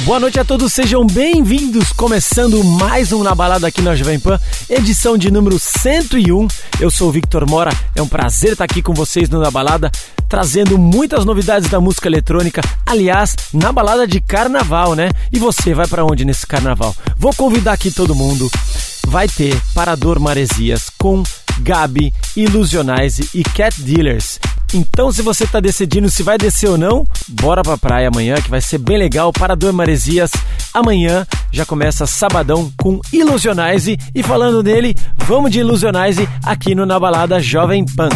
Boa noite a todos, sejam bem-vindos. Começando mais um Na Balada aqui na Jovem Pan, edição de número 101. Eu sou o Victor Mora, é um prazer estar aqui com vocês no Na Balada, trazendo muitas novidades da música eletrônica. Aliás, na balada de carnaval, né? E você vai para onde nesse carnaval? Vou convidar aqui todo mundo. Vai ter Parador Maresias com Gabi, Ilusionize e Cat Dealers. Então, se você está decidindo se vai descer ou não, bora pra praia amanhã, que vai ser bem legal. Parador Maresias, amanhã já começa sabadão com Ilusionize. E falando dele, vamos de Ilusionize aqui no Na Balada Jovem. Pan.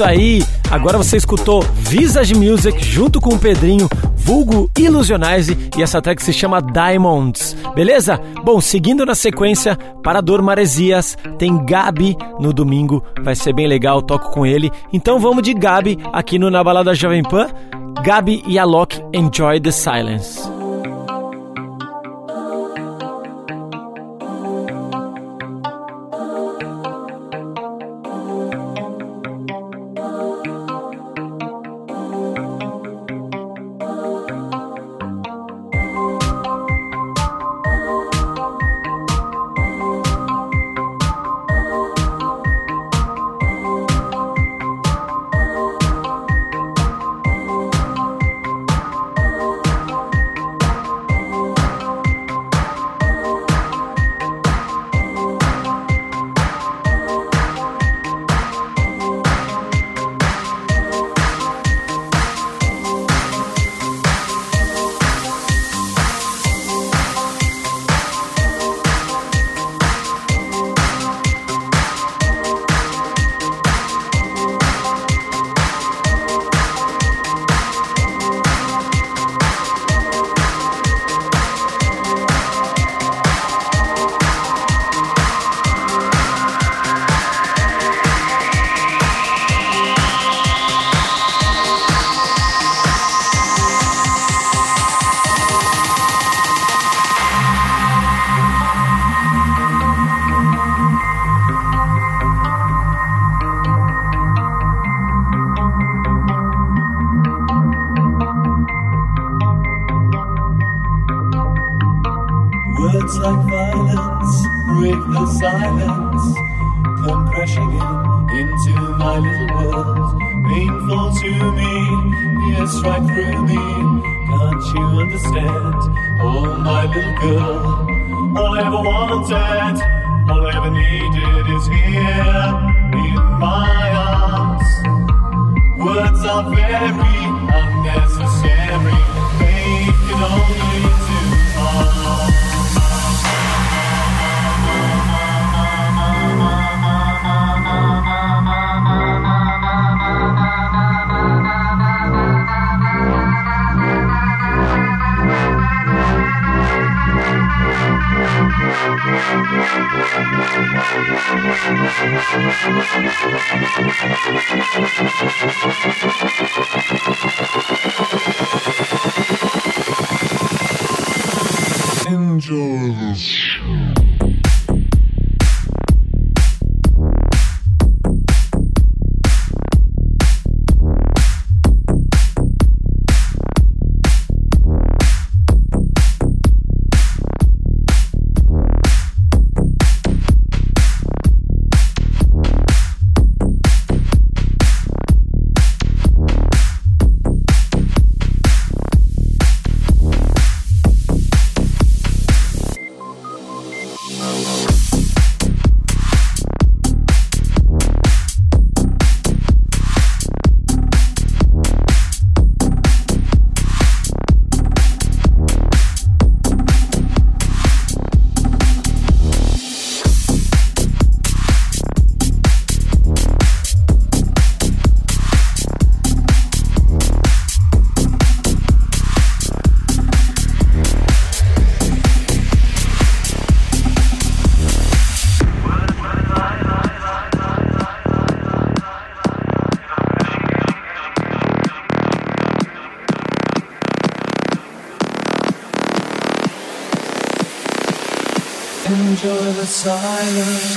Isso aí. Agora você escutou Visage Music junto com o Pedrinho, vulgo Illusionize, e essa track se chama Diamonds. Beleza? Bom, seguindo na sequência, Parador Maresias, tem Gabi no domingo, vai ser bem legal, toco com ele. Então vamos de Gabi aqui no Na Balada Jovem Pan. Gabi e Alok Enjoy the Silence. Enjoy this. enjoy silence.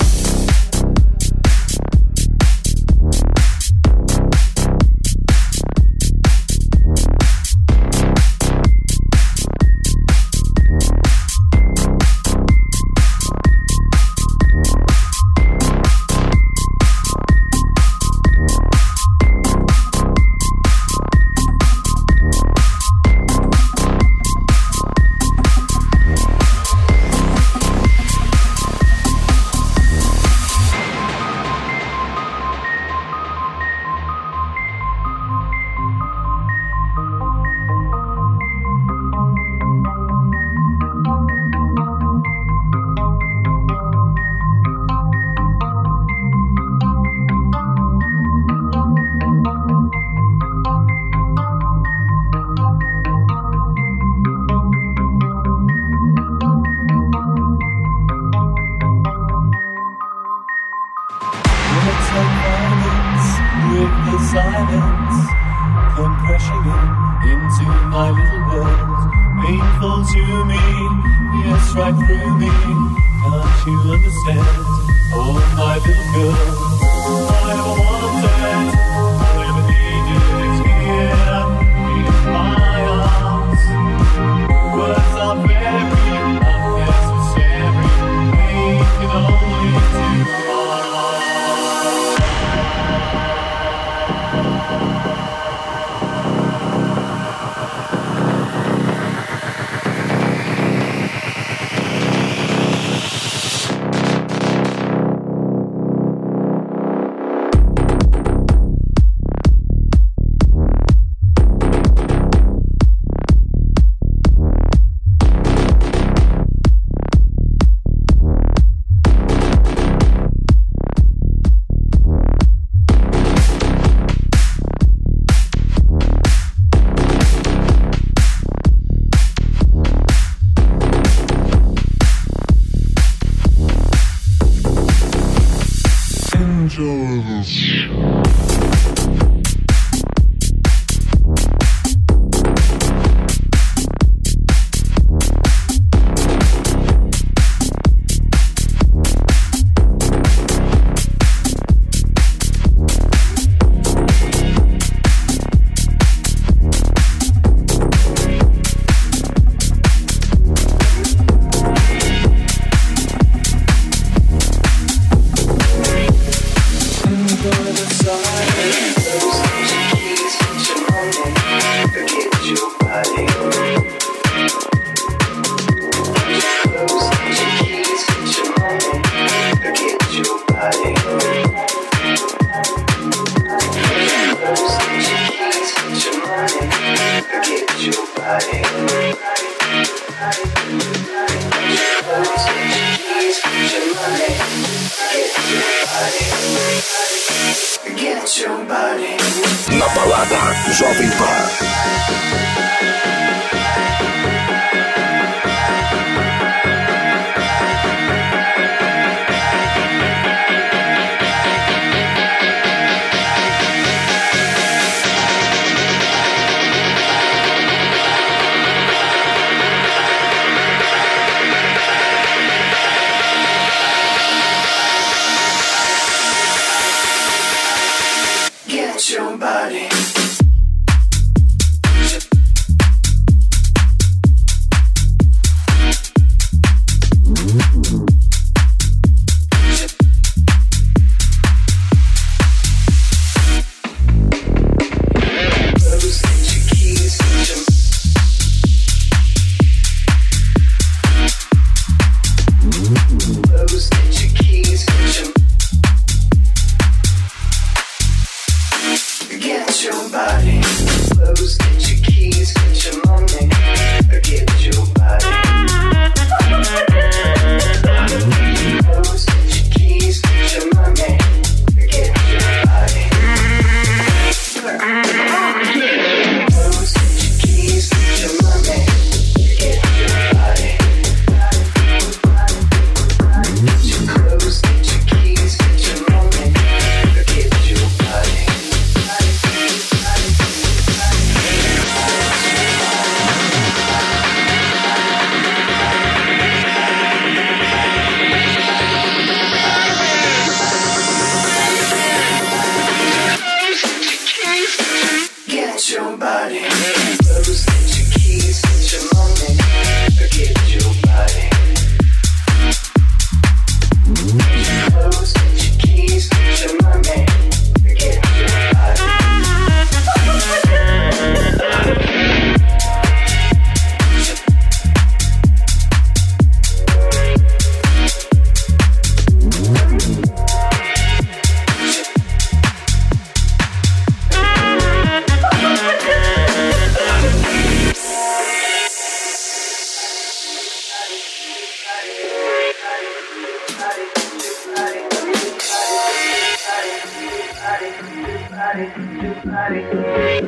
Bye.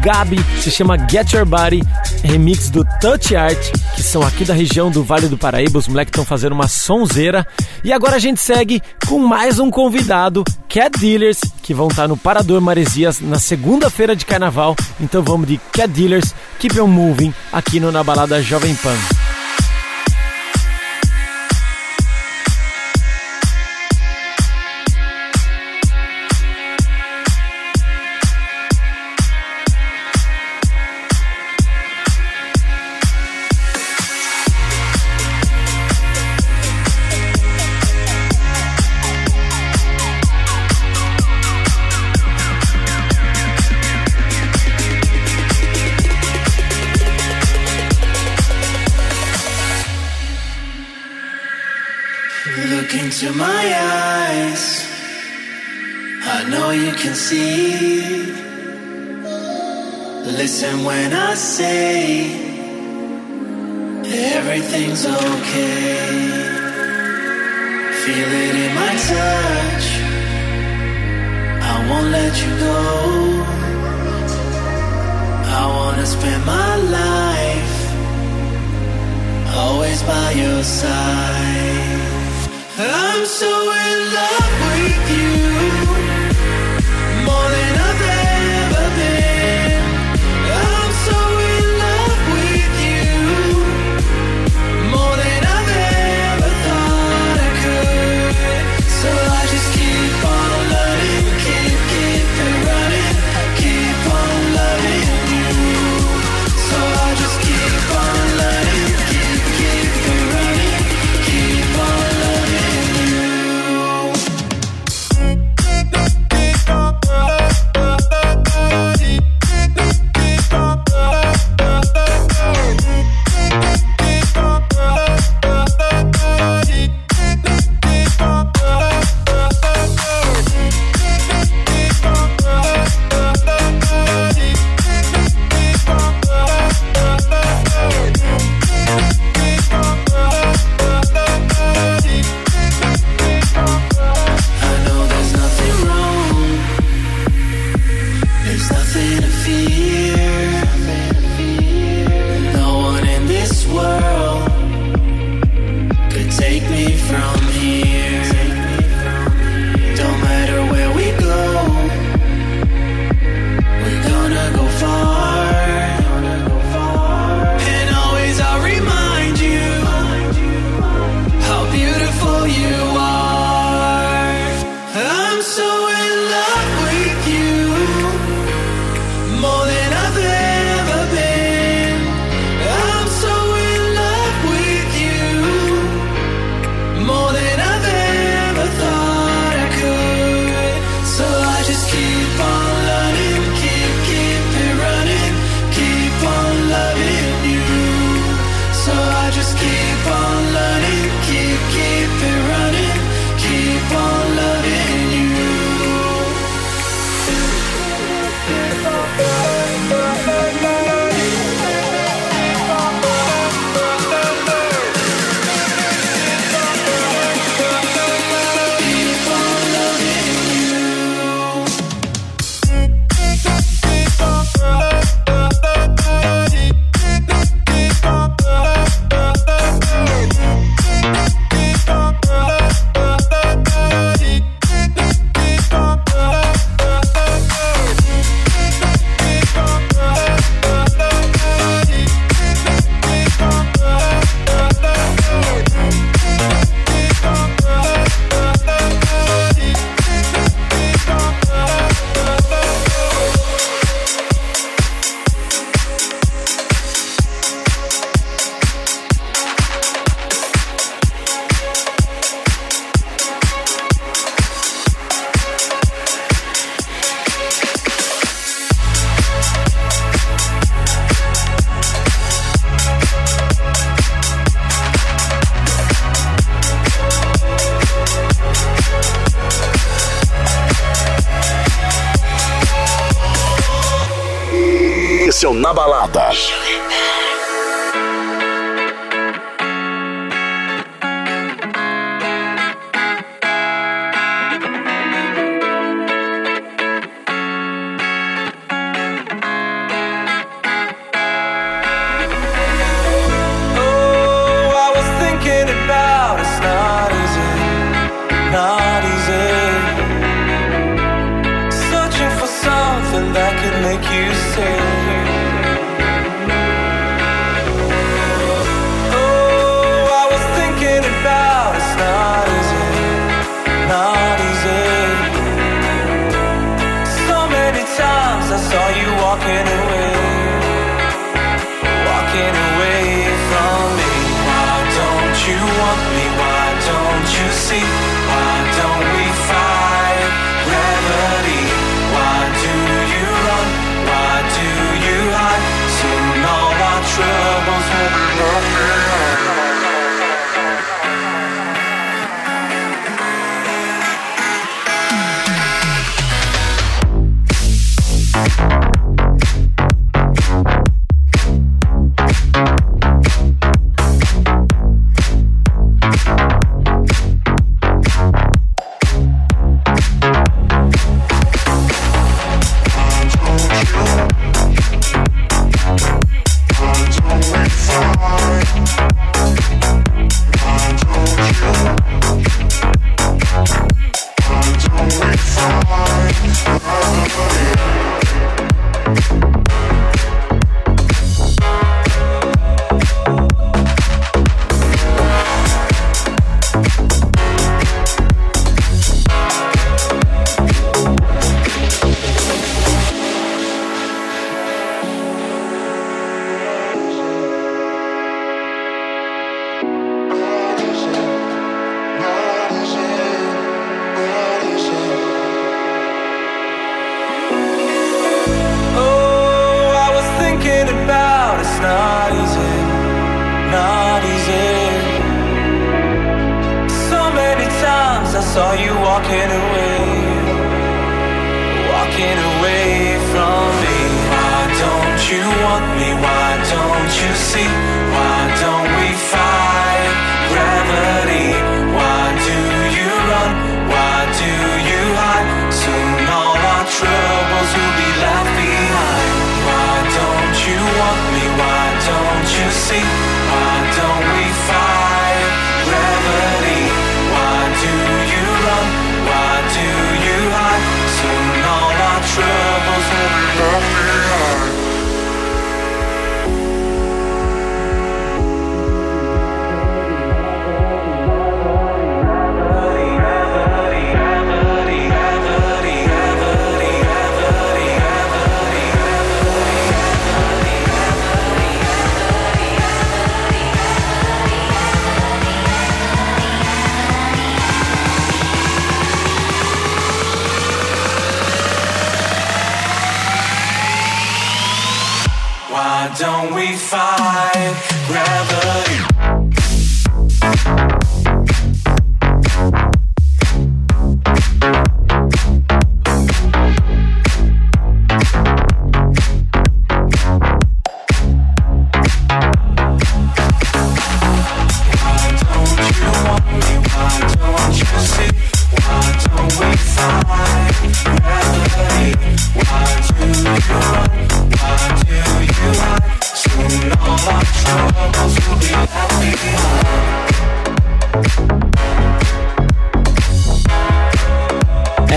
Gabi se chama Get Your Body, remix do Touch Art, que são aqui da região do Vale do Paraíba. Os moleques estão fazendo uma sonzeira. E agora a gente segue com mais um convidado, Cat Dealers, que vão estar no Parador Maresias na segunda-feira de carnaval. Então vamos de Cat Dealers, Keep On Moving, aqui no Na Balada Jovem Pan.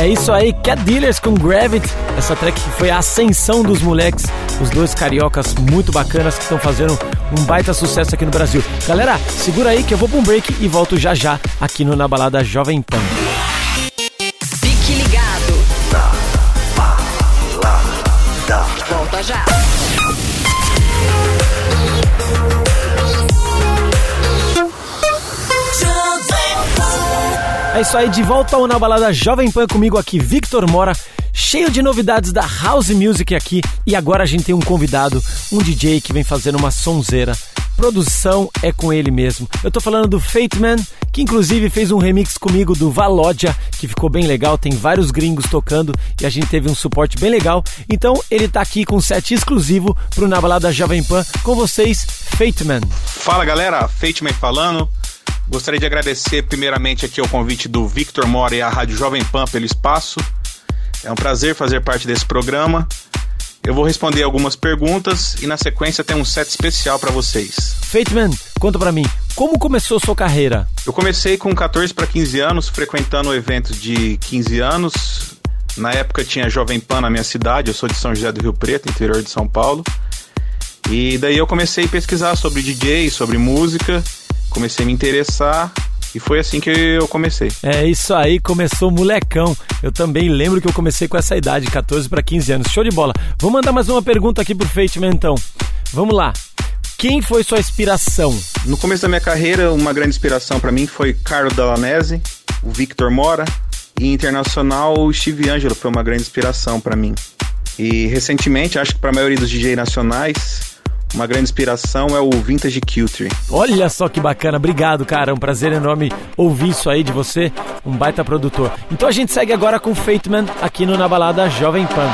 É isso aí, Cat Dealers com Gravity. Essa track que foi a ascensão dos moleques, os dois cariocas muito bacanas que estão fazendo um baita sucesso aqui no Brasil. Galera, segura aí que eu vou pra um break e volto já já aqui no Na Balada Jovem Pan. Isso aí, de volta ao Na Balada Jovem Pan comigo aqui, Victor Mora, cheio de novidades da House Music aqui. E agora a gente tem um convidado, um DJ que vem fazendo uma sonzeira. Produção é com ele mesmo. Eu tô falando do Fate Man, que inclusive fez um remix comigo do Valódia, que ficou bem legal, tem vários gringos tocando e a gente teve um suporte bem legal. Então ele tá aqui com um set exclusivo pro Na Balada Jovem Pan com vocês, Fate Man. Fala galera, Fateman falando. Gostaria de agradecer primeiramente aqui o convite do Victor Mora e a Rádio Jovem Pan pelo espaço. É um prazer fazer parte desse programa. Eu vou responder algumas perguntas e na sequência tem um set especial para vocês. Fate Man, conta pra mim, como começou sua carreira? Eu comecei com 14 para 15 anos, frequentando eventos de 15 anos. Na época tinha Jovem Pan na minha cidade, eu sou de São José do Rio Preto, interior de São Paulo. E daí eu comecei a pesquisar sobre DJ, sobre música, comecei a me interessar e foi assim que eu comecei. É isso aí, começou molecão. Eu também lembro que eu comecei com essa idade, 14 para 15 anos. Show de bola. Vou mandar mais uma pergunta aqui pro Fate Man, então. Vamos lá. Quem foi sua inspiração? No começo da minha carreira, uma grande inspiração para mim foi Carlo Dallanese, o Victor Mora e internacional o Steve Angelo foi uma grande inspiração para mim. E recentemente, acho que para a maioria dos DJ nacionais, uma grande inspiração é o Vintage Culture. Olha só que bacana, obrigado, cara. Um prazer enorme ouvir isso aí de você, um baita produtor. Então a gente segue agora com Fateman aqui no Na Balada Jovem Pan.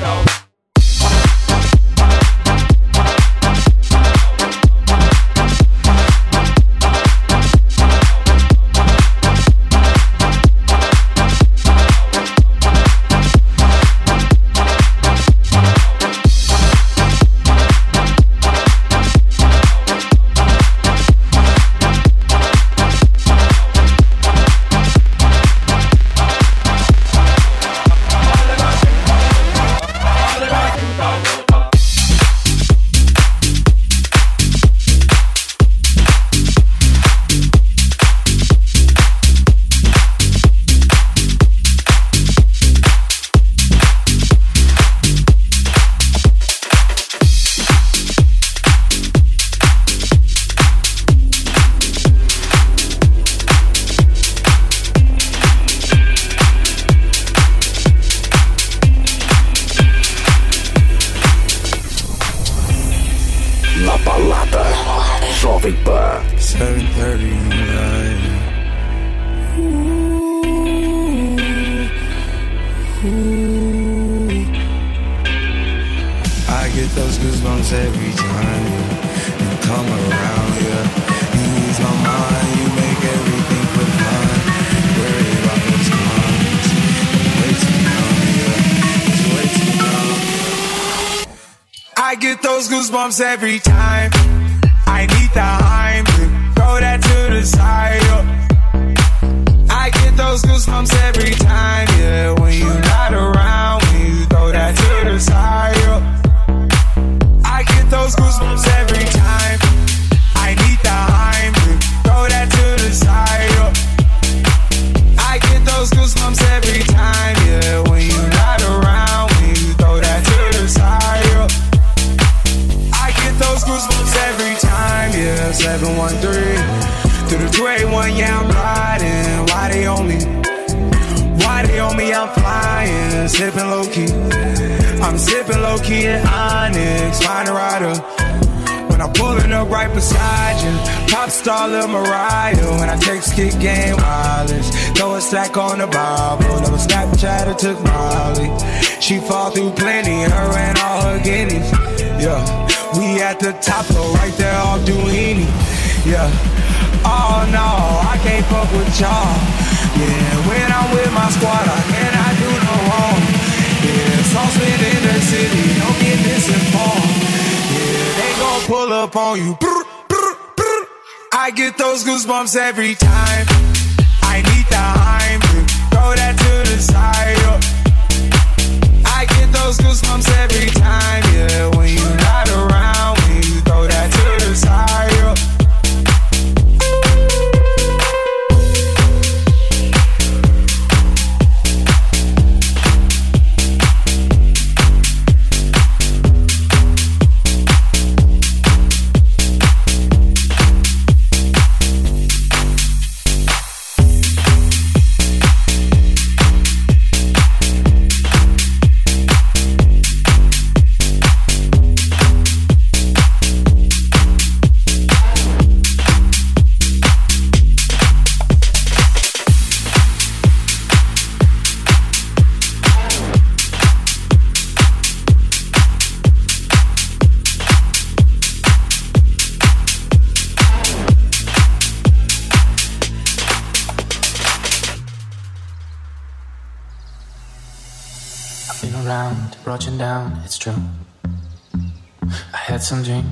though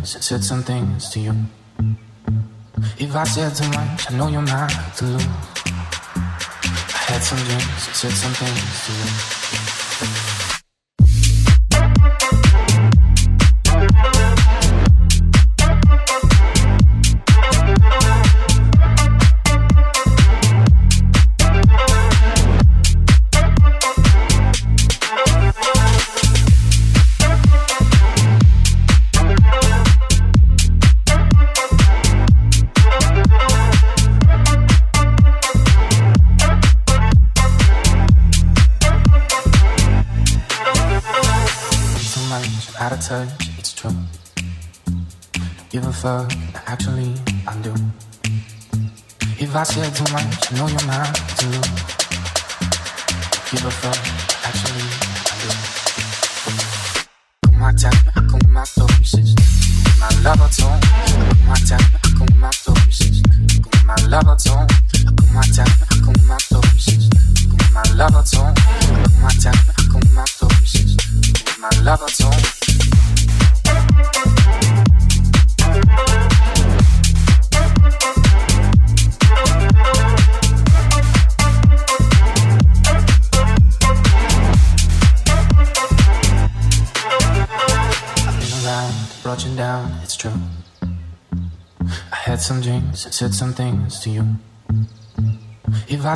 said some things to you. If I said too much, I know you're not to lose. I had some dreams, said some things to you.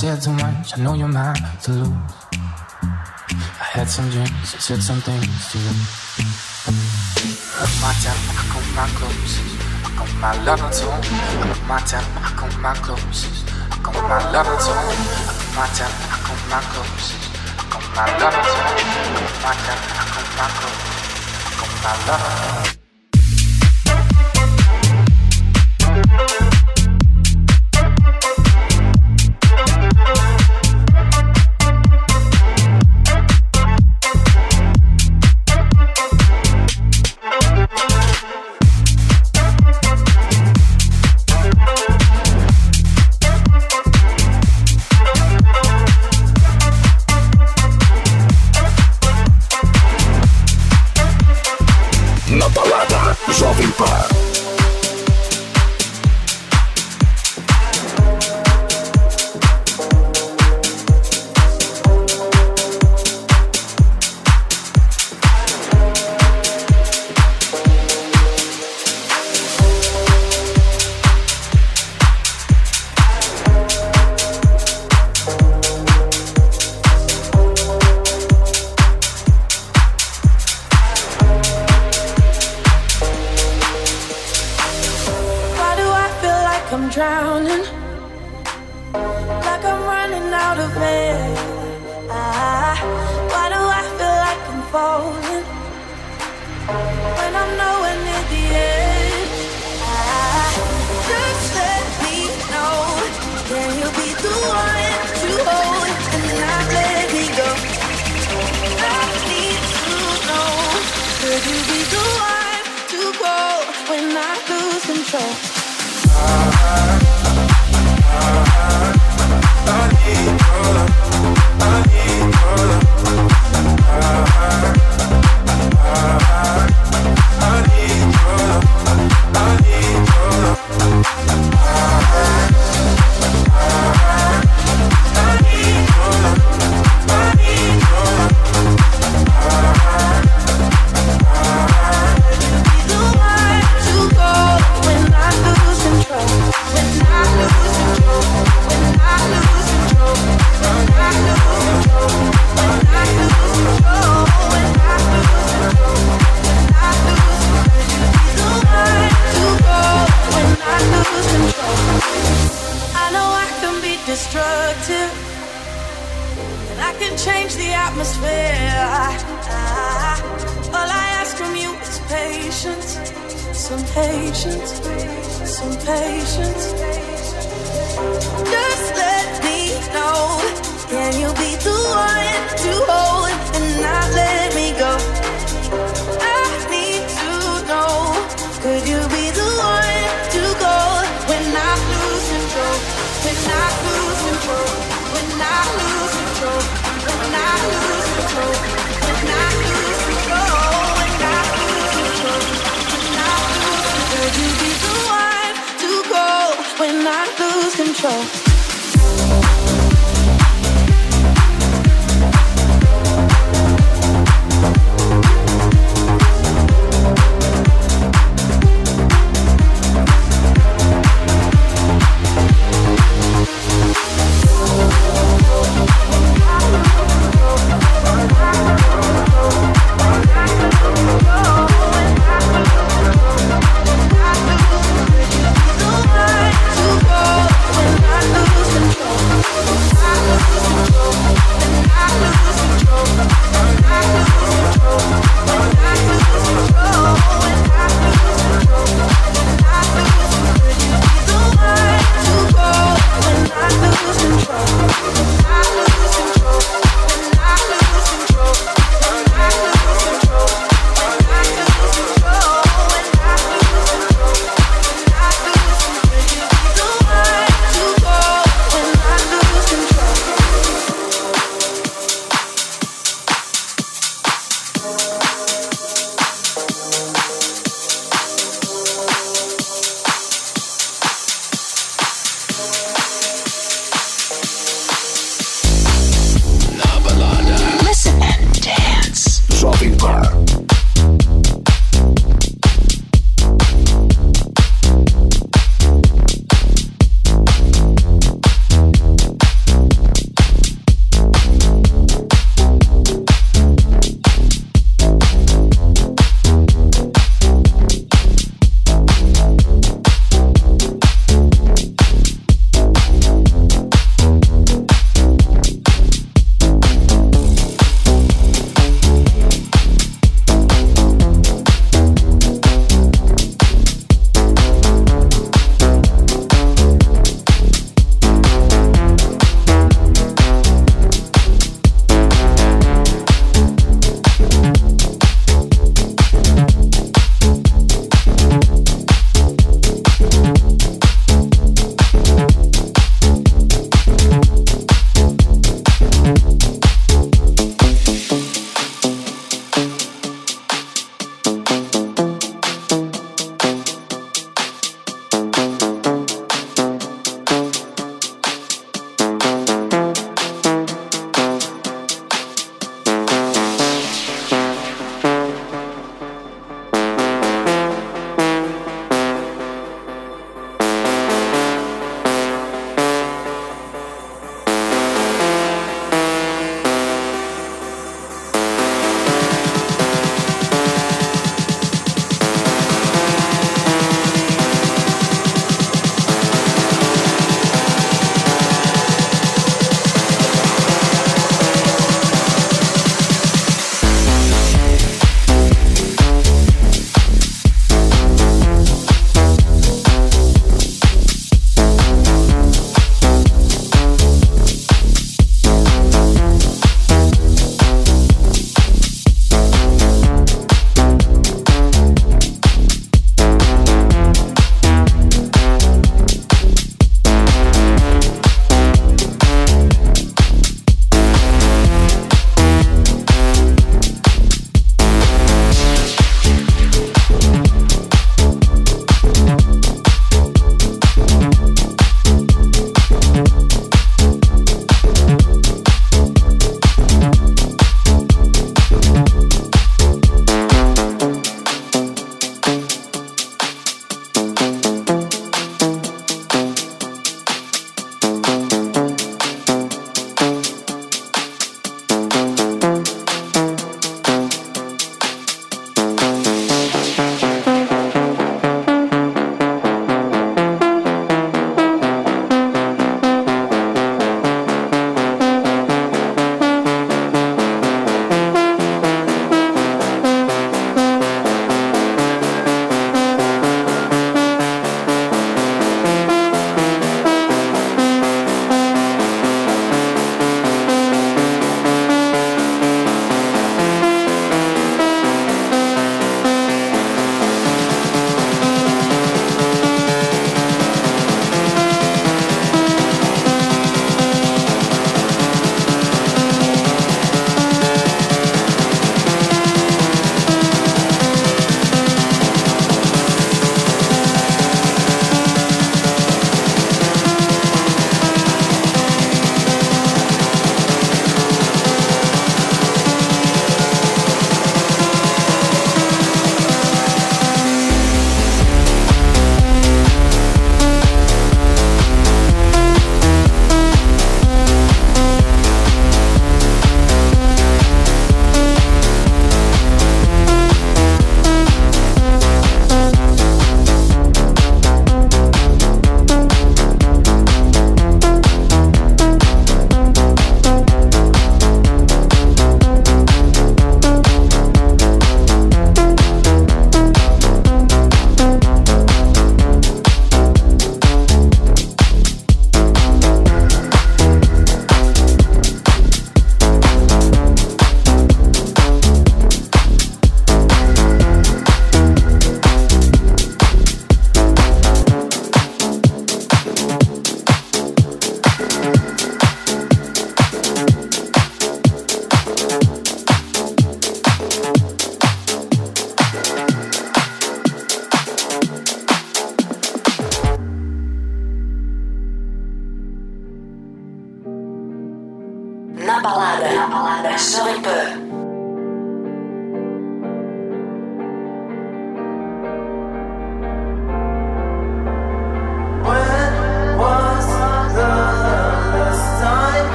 said too much. I know you're mine to lose. I had some dreams, I said some things to you. My time, I count my clothes. I count my love to too. My time, I count my clothes. I count my love to too. My time, I count my clothes. I count my love to too. My time, I count my clothes. I count my love. to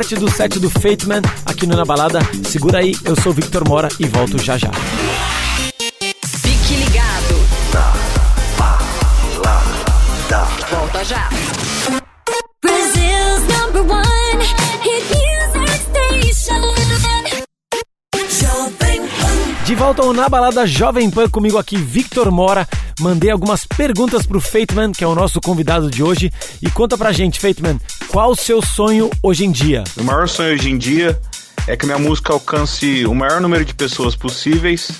parte do set do Fateman aqui no Na Balada. Segura aí, eu sou o Victor Mora e volto já já. Fique ligado. Volta já. Brazil's number one hit music station. Jovem Pan. De volta ao Na Balada Jovem Pan comigo aqui, Victor Mora. Mandei algumas perguntas pro Fateman, que é o nosso convidado de hoje. E conta pra gente, Fateman, qual o seu sonho hoje em dia? O maior sonho hoje em dia é que minha música alcance o maior número de pessoas possíveis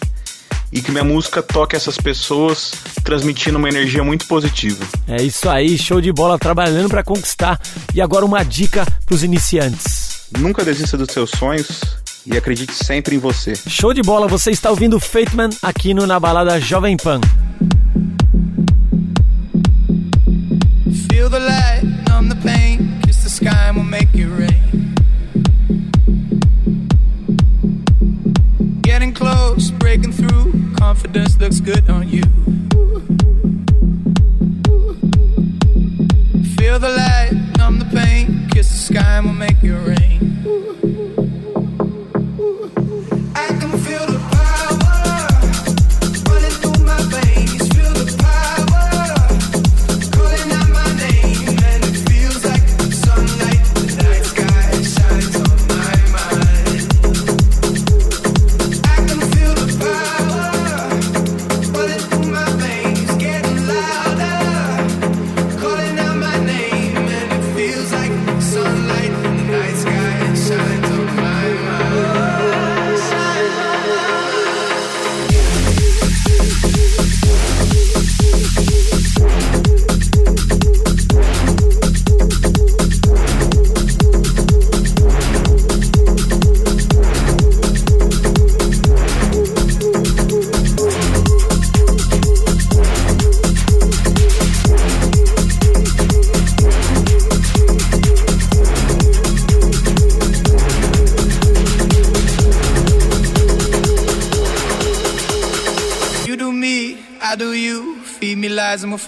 e que minha música toque essas pessoas, transmitindo uma energia muito positiva. É isso aí, show de bola, trabalhando pra conquistar. E agora uma dica pros iniciantes. Nunca desista dos seus sonhos e acredite sempre em você. Show de bola, você está ouvindo o Fateman aqui no Na Balada Jovem Pan. Feel the light, confidence looks good on you. Feel the light, numb the pain, kiss the sky and we'll make it rain.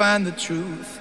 Find the truth.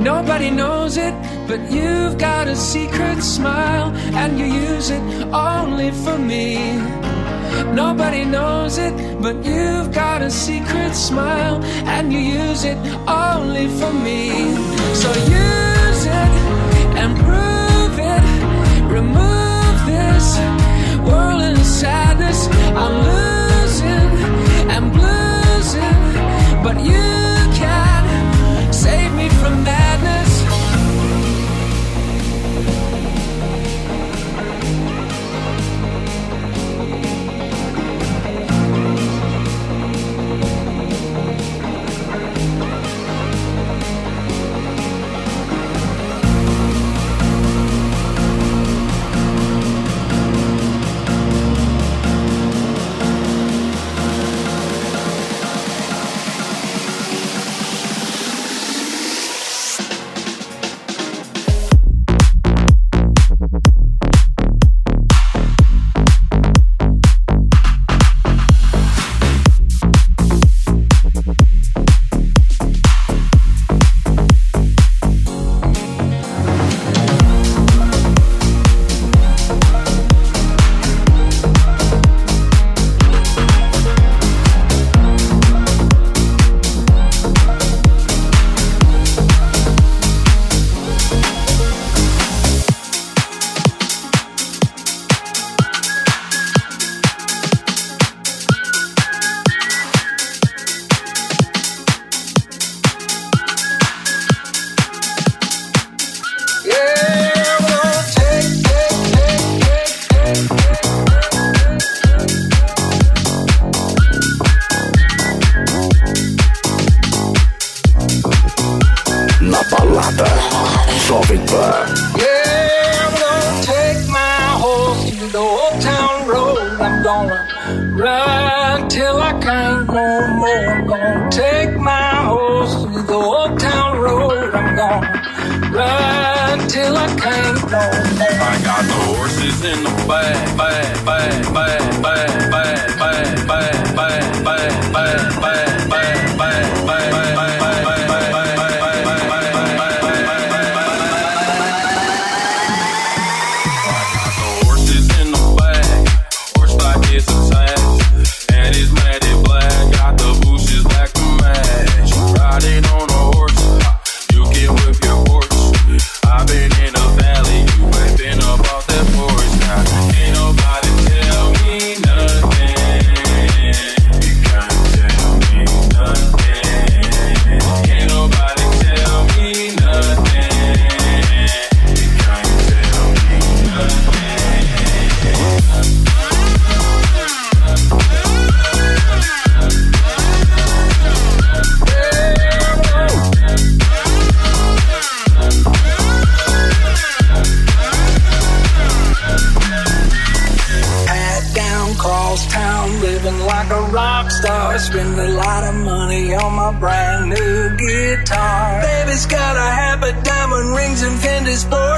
Nobody knows it, but you've got a secret smile, and you use it only for me. Nobody knows it, but you've got a secret smile, and you use it only for me. So use it and prove it. Remove this world sadness. I'm losing and bluesing, but you.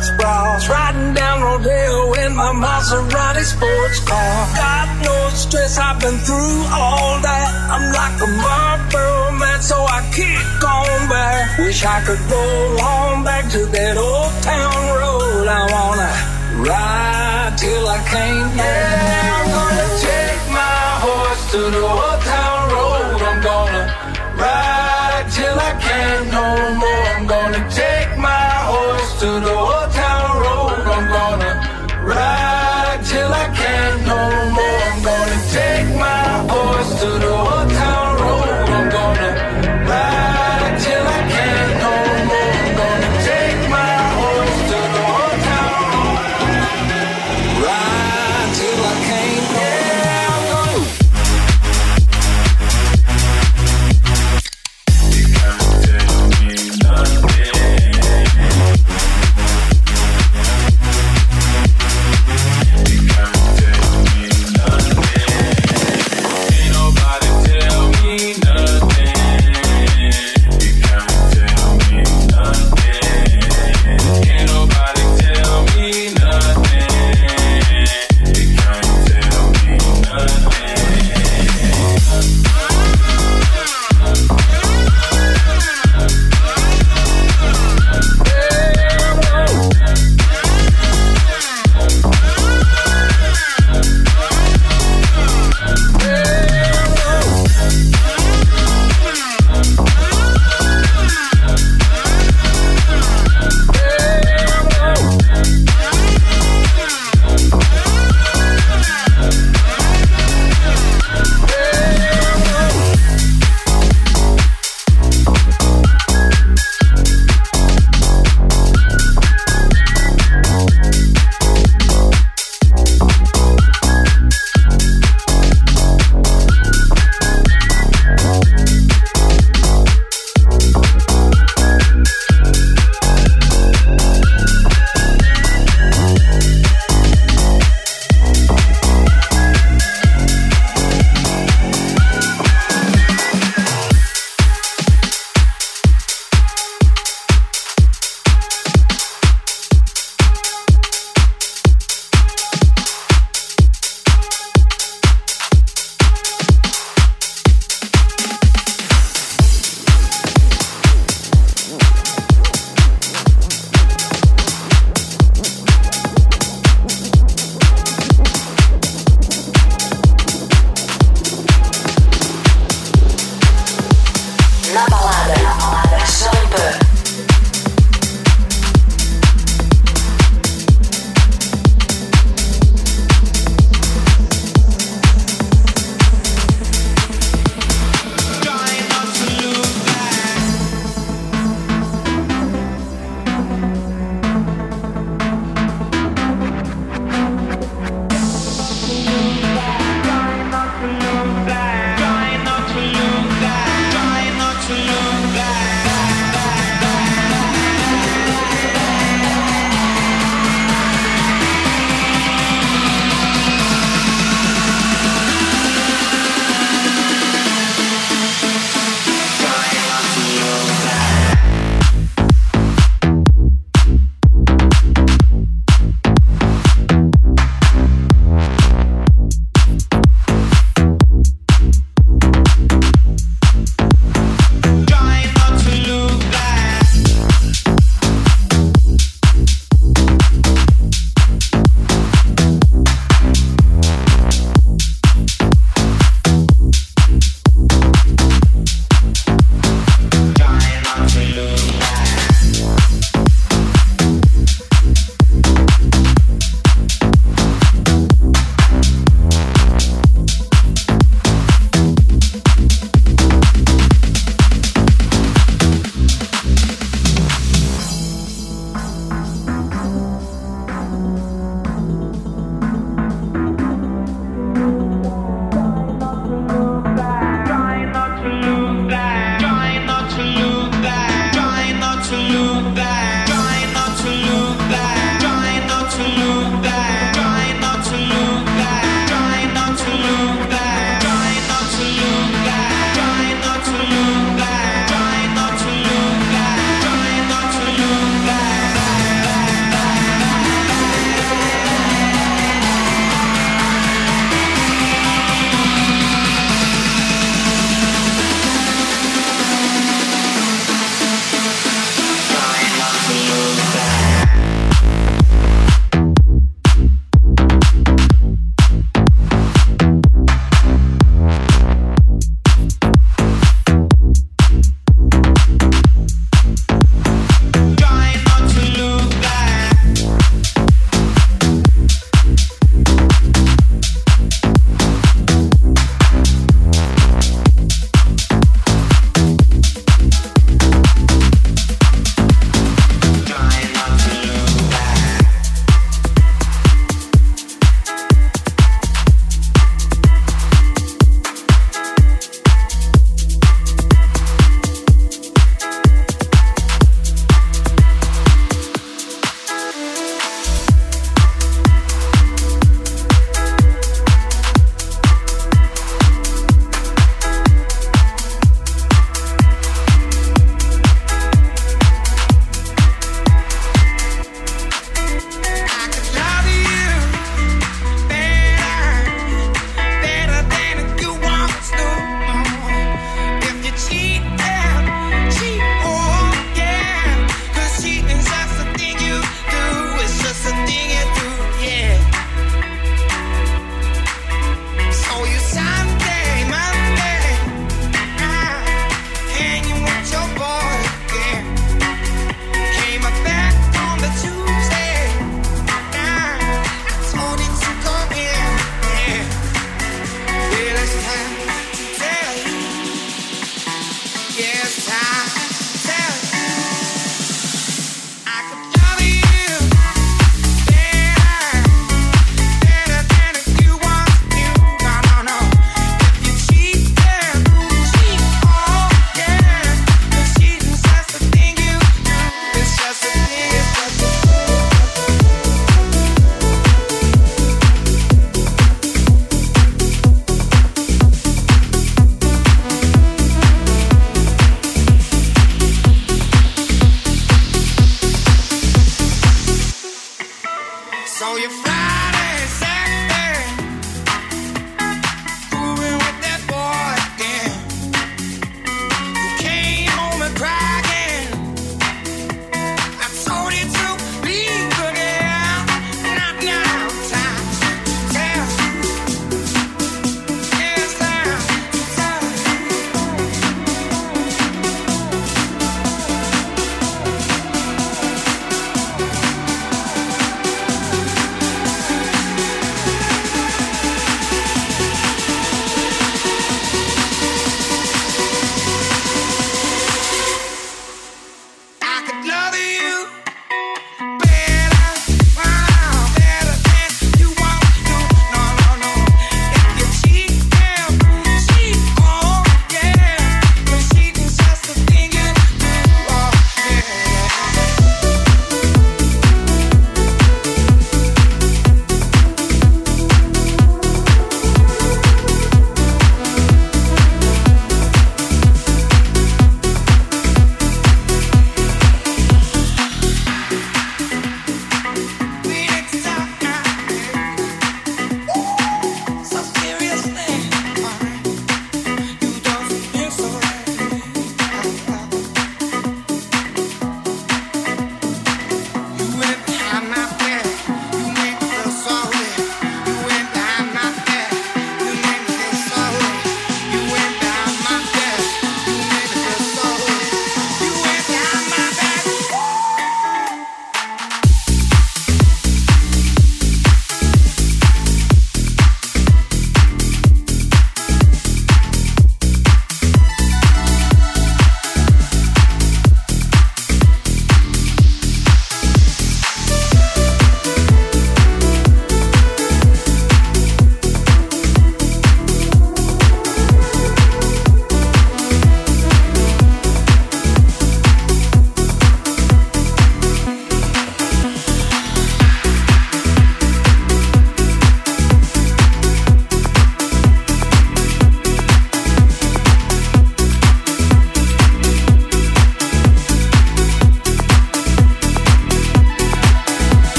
sports bras, riding down Rodeo in my Maserati sports car. Got no stress I've been through all that. I'm like a Marlboro man, so I kick on back. Wish I could go on back to that old town road. I wanna ride till I can't. Yeah, I'm gonna take my horse to the old town road. I'm gonna ride till I can't no more. I'm gonna take my horse to the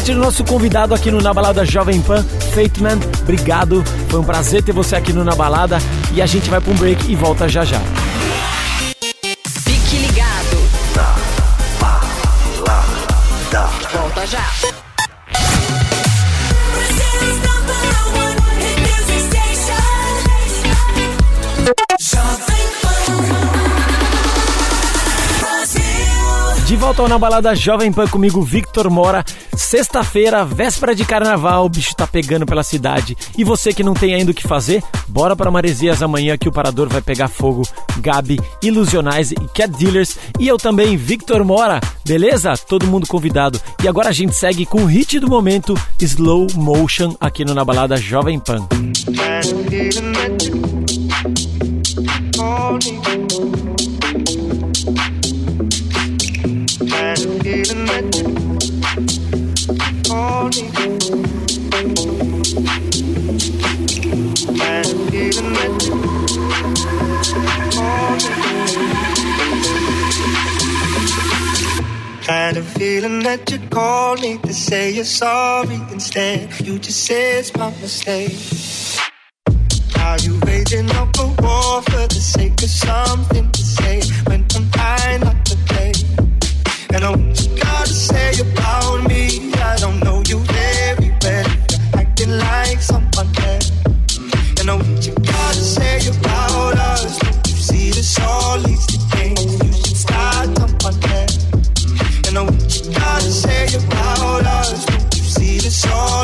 set do nosso convidado aqui no Na Balada Jovem Pan, Fateman, obrigado. Foi um prazer ter você aqui no Na Balada e a gente vai para um break e volta já já. Fique ligado. Volta já. De volta ao Na Balada Jovem Pan comigo, Victor Mora. Sexta-feira, véspera de carnaval, o bicho tá pegando pela cidade. E você que não tem ainda o que fazer, bora para Maresias amanhã que o parador vai pegar fogo. Gabi, Ilusionais e Cat Dealers. E eu também, Victor Mora. Beleza? Todo mundo convidado. E agora a gente segue com o hit do momento, Slow Motion, aqui no Na Balada Jovem Pan. Kind of feeling that you called me to say you're sorry instead. You just said it's my mistake. Are you up a war for the sake of something to say when trying not to? And I gotta say about me. I don't know you very well. Acting like someone else. And what you gotta say about us. You see this all leads to games? You should someone else. And what you gotta say about us. You see this all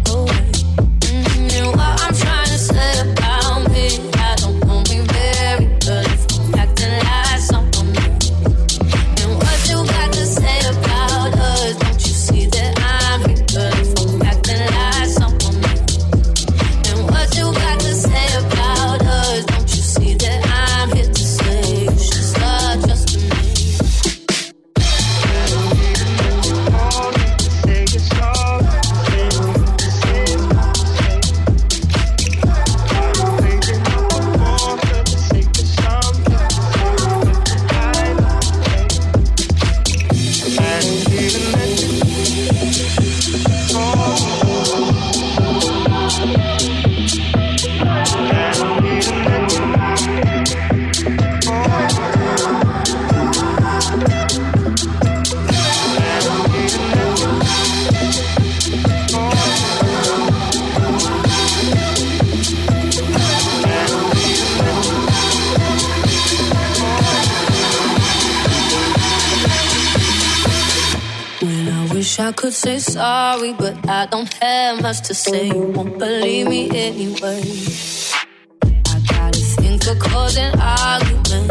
say sorry, but I don't have much to say. You won't believe me anyway. I got a thing for causing arguments,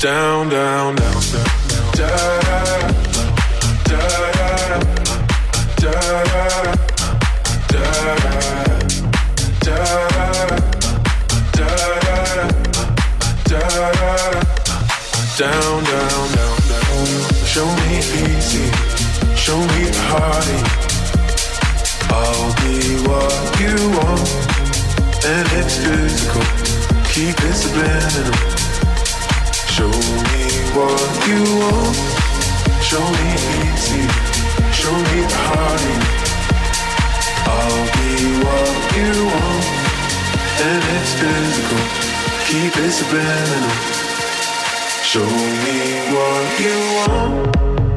down, down, down, down, down, down, down, down, down, Show me easy, show me hardy. I'll be what you want, and it's physical. Keep it subliminal. Show me what you want. Show me easy. Show me. I'll be what you want. And it's physical. Keep it subliminal. Show me what you want.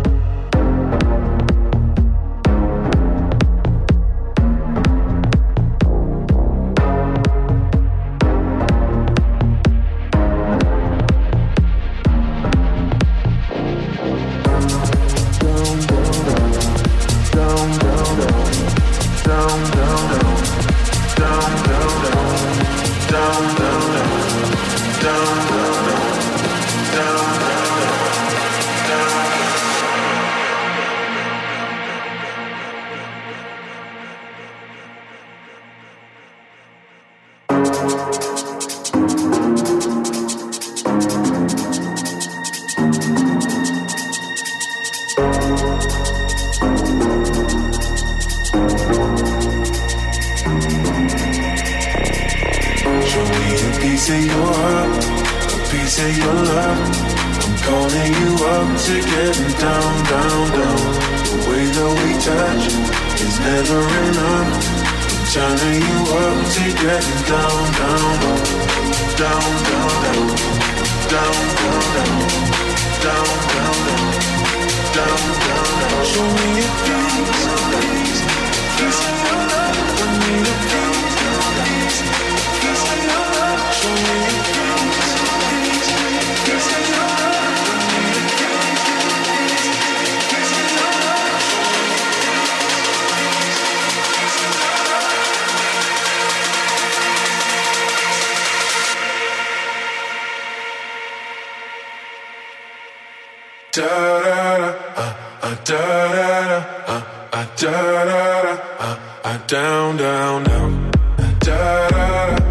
down, down, down, da da da.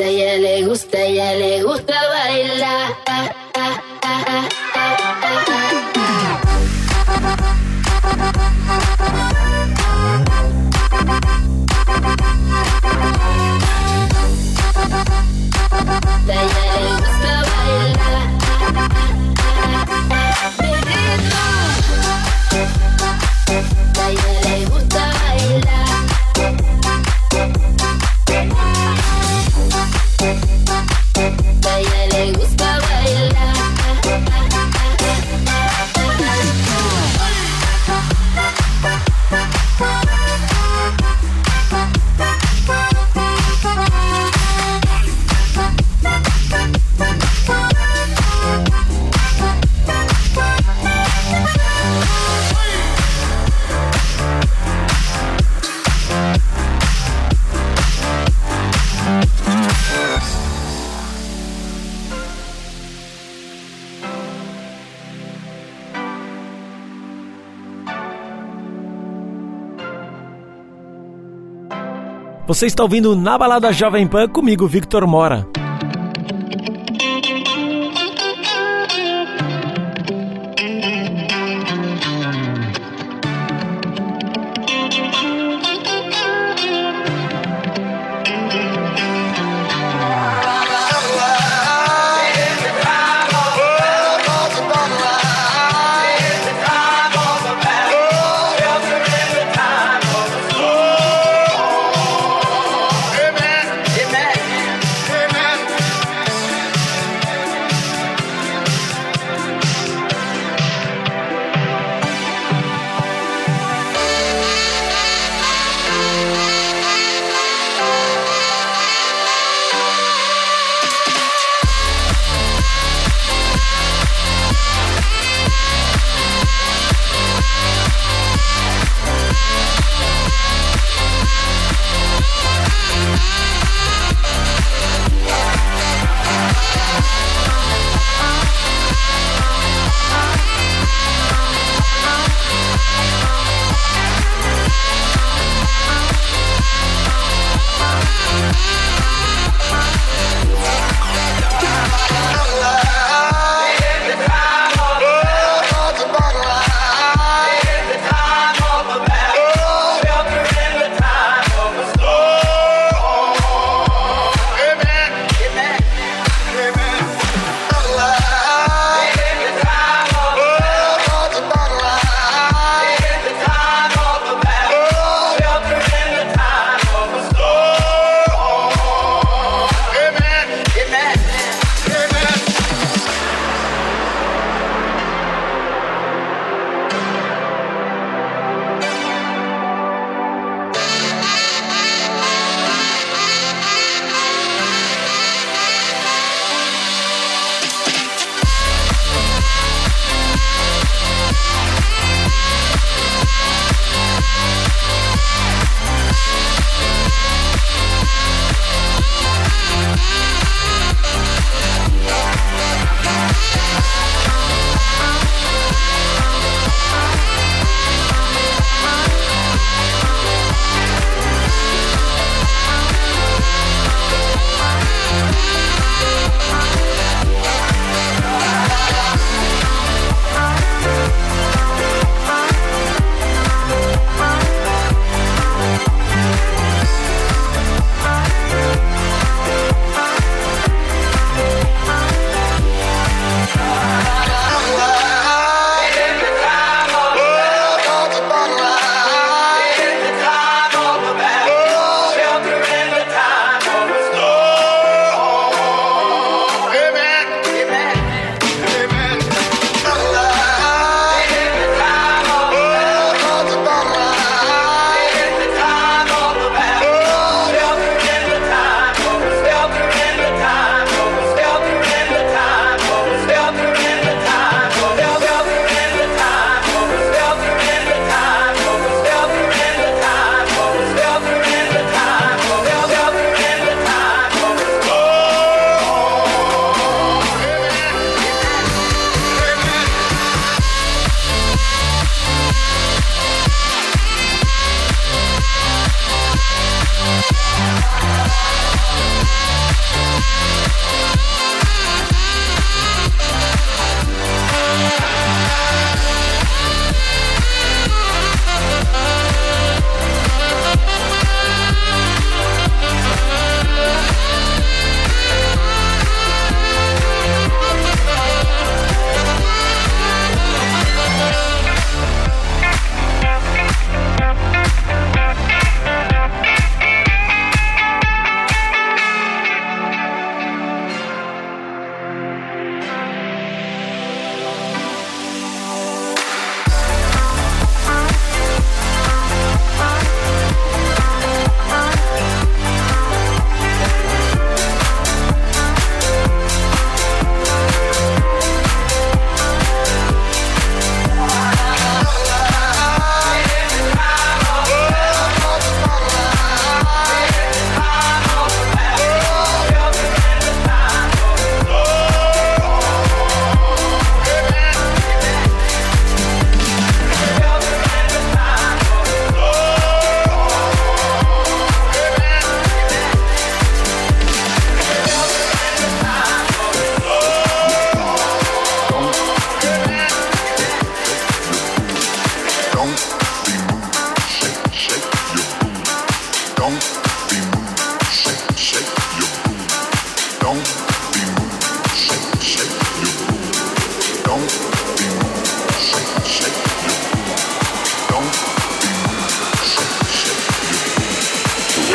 gusta, ya le gusta, ya le gusta bailar. Ya le gusta. Você está ouvindo Na Balada Jovem Pan comigo, Victor Mora.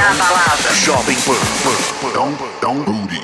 na balada. Jovem Pan, Pan, Pan, Pan, Pan,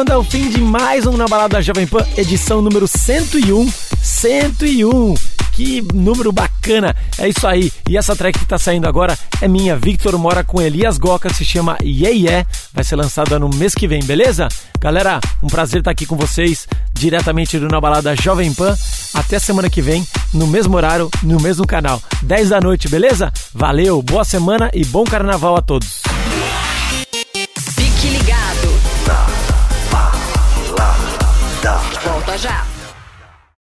Chegando ao fim de mais um Na Balada Jovem Pan, edição número 101. 101! Que número bacana! É isso aí. E essa track que tá saindo agora é minha. Victor mora com Elias Goca, se chama Yeah Yeah. Vai ser lançada no mês que vem, beleza? Galera, um prazer estar aqui com vocês, diretamente do Na Balada Jovem Pan. Até semana que vem, no mesmo horário, no mesmo canal. 10 da noite, beleza? Valeu, boa semana e bom carnaval a todos. госпожа.